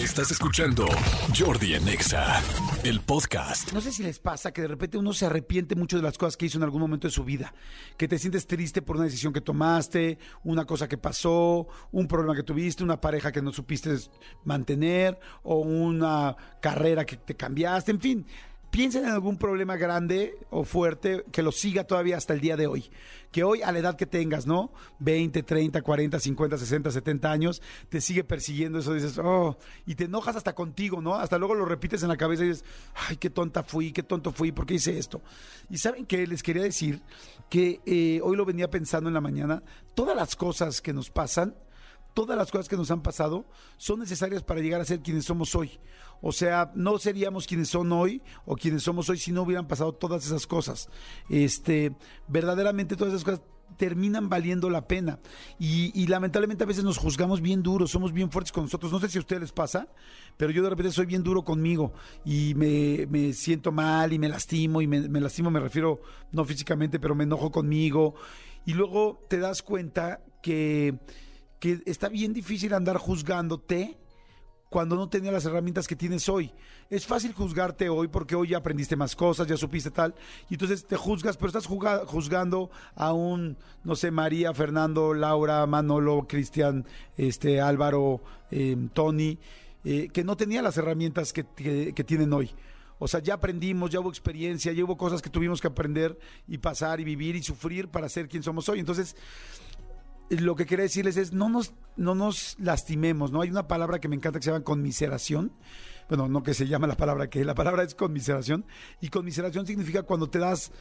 Estás escuchando Jordi Anexa, el podcast. No sé si les pasa que de repente uno se arrepiente mucho de las cosas que hizo en algún momento de su vida, que te sientes triste por una decisión que tomaste, una cosa que pasó, un problema que tuviste, una pareja que no supiste mantener o una carrera que te cambiaste, en fin. Piensen en algún problema grande o fuerte que lo siga todavía hasta el día de hoy. Que hoy, a la edad que tengas, ¿no? 20, 30, 40, 50, 60, 70 años, te sigue persiguiendo eso. Dices, oh, y te enojas hasta contigo, ¿no? Hasta luego lo repites en la cabeza y dices, ay, qué tonta fui, qué tonto fui, ¿por qué hice esto? Y saben que les quería decir que eh, hoy lo venía pensando en la mañana, todas las cosas que nos pasan, todas las cosas que nos han pasado son necesarias para llegar a ser quienes somos hoy. O sea, no seríamos quienes son hoy o quienes somos hoy si no hubieran pasado todas esas cosas. Este, verdaderamente todas esas cosas terminan valiendo la pena. Y, lamentablemente a veces nos juzgamos bien duros, somos bien fuertes con nosotros. No sé si a ustedes les pasa, pero yo de repente soy bien duro conmigo y me, siento mal y me lastimo y me, me, lastimo, me refiero no físicamente, pero me enojo conmigo. Y luego te das cuenta que que está bien difícil andar juzgándote cuando no tenía las herramientas que tienes hoy. Es fácil juzgarte hoy porque hoy ya aprendiste más cosas, ya supiste tal, y entonces te juzgas, pero estás juzgando a un, no sé, María, Fernando, Laura, Manolo, Cristian, este, Álvaro, em, Tony, eh, que no tenía las herramientas que, que tienen hoy. O sea, ya aprendimos, ya hubo experiencia, ya hubo cosas que tuvimos que aprender y pasar y vivir y sufrir para ser quien somos hoy. Entonces, lo que quería decirles es no nos, no nos lastimemos, ¿no? Hay una palabra que me encanta que se llama conmiseración. Bueno, no que se llama la palabra, que la palabra es conmiseración. Y conmiseración significa cuando te das,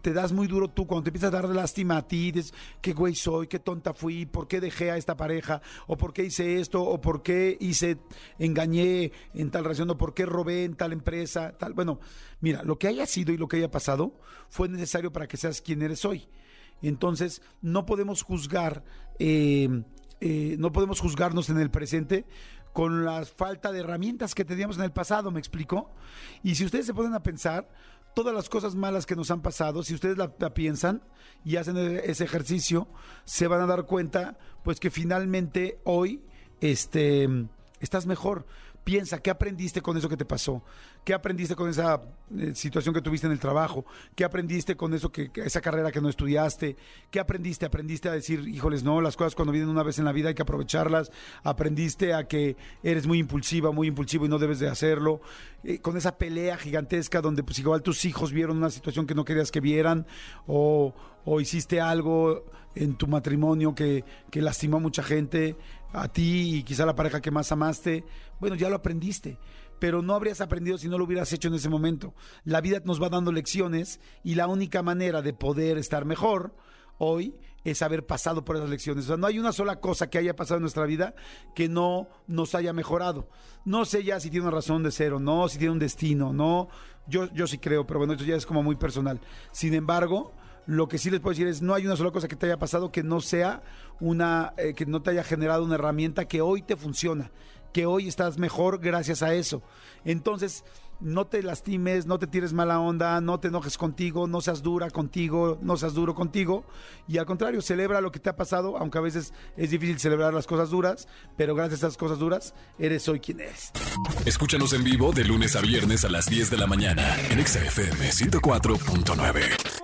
te das muy duro tú, cuando te empiezas a dar lástima a ti, dices, qué güey soy, qué tonta fui, por qué dejé a esta pareja, o por qué hice esto, o por qué hice, engañé en tal relación, o por qué robé en tal empresa, tal. Bueno, mira, lo que haya sido y lo que haya pasado fue necesario para que seas quien eres hoy. Entonces, no podemos juzgar, eh, eh, no podemos juzgarnos en el presente con la falta de herramientas que teníamos en el pasado, ¿me explico? Y si ustedes se ponen a pensar, todas las cosas malas que nos han pasado, si ustedes la, la, piensan y hacen e, ese ejercicio, se van a dar cuenta, pues que finalmente hoy, este, estás mejor. Piensa, ¿qué aprendiste con eso que te pasó? ¿Qué aprendiste con esa eh, situación que tuviste en el trabajo? ¿Qué aprendiste con eso que, esa carrera que no estudiaste? ¿Qué aprendiste? Aprendiste a decir, híjoles, no, las cosas cuando vienen una vez en la vida hay que aprovecharlas. Aprendiste a que eres muy impulsiva, muy impulsivo y no debes de hacerlo. Eh, con esa pelea gigantesca donde pues igual tus hijos vieron una situación que no querías que vieran o, o hiciste algo en tu matrimonio que, que lastimó a mucha gente, a ti y quizá a la pareja que más amaste. Bueno, ya lo aprendiste pero no habrías aprendido si no lo hubieras hecho en ese momento. La vida nos va dando lecciones y la única manera de poder estar mejor hoy es haber pasado por esas lecciones. O sea, no hay una sola cosa que haya pasado en nuestra vida que no nos haya mejorado. No sé ya si tiene una razón de ser o no, si tiene un destino, no. Yo, yo sí creo, pero bueno, esto ya es como muy personal. Sin embargo, lo que sí les puedo decir es, no hay una sola cosa que te haya pasado que no sea una, eh, que no te haya generado una herramienta que hoy te funciona, que hoy estás mejor gracias a eso. Entonces, no te lastimes, no te tires mala onda, no te enojes contigo, no seas dura contigo, no seas duro contigo. Y al contrario, celebra lo que te ha pasado, aunque a veces es difícil celebrar las cosas duras, pero gracias a esas cosas duras, eres hoy quien eres. Escúchanos en vivo de lunes a viernes a las 10 de la mañana en XFM 104.9.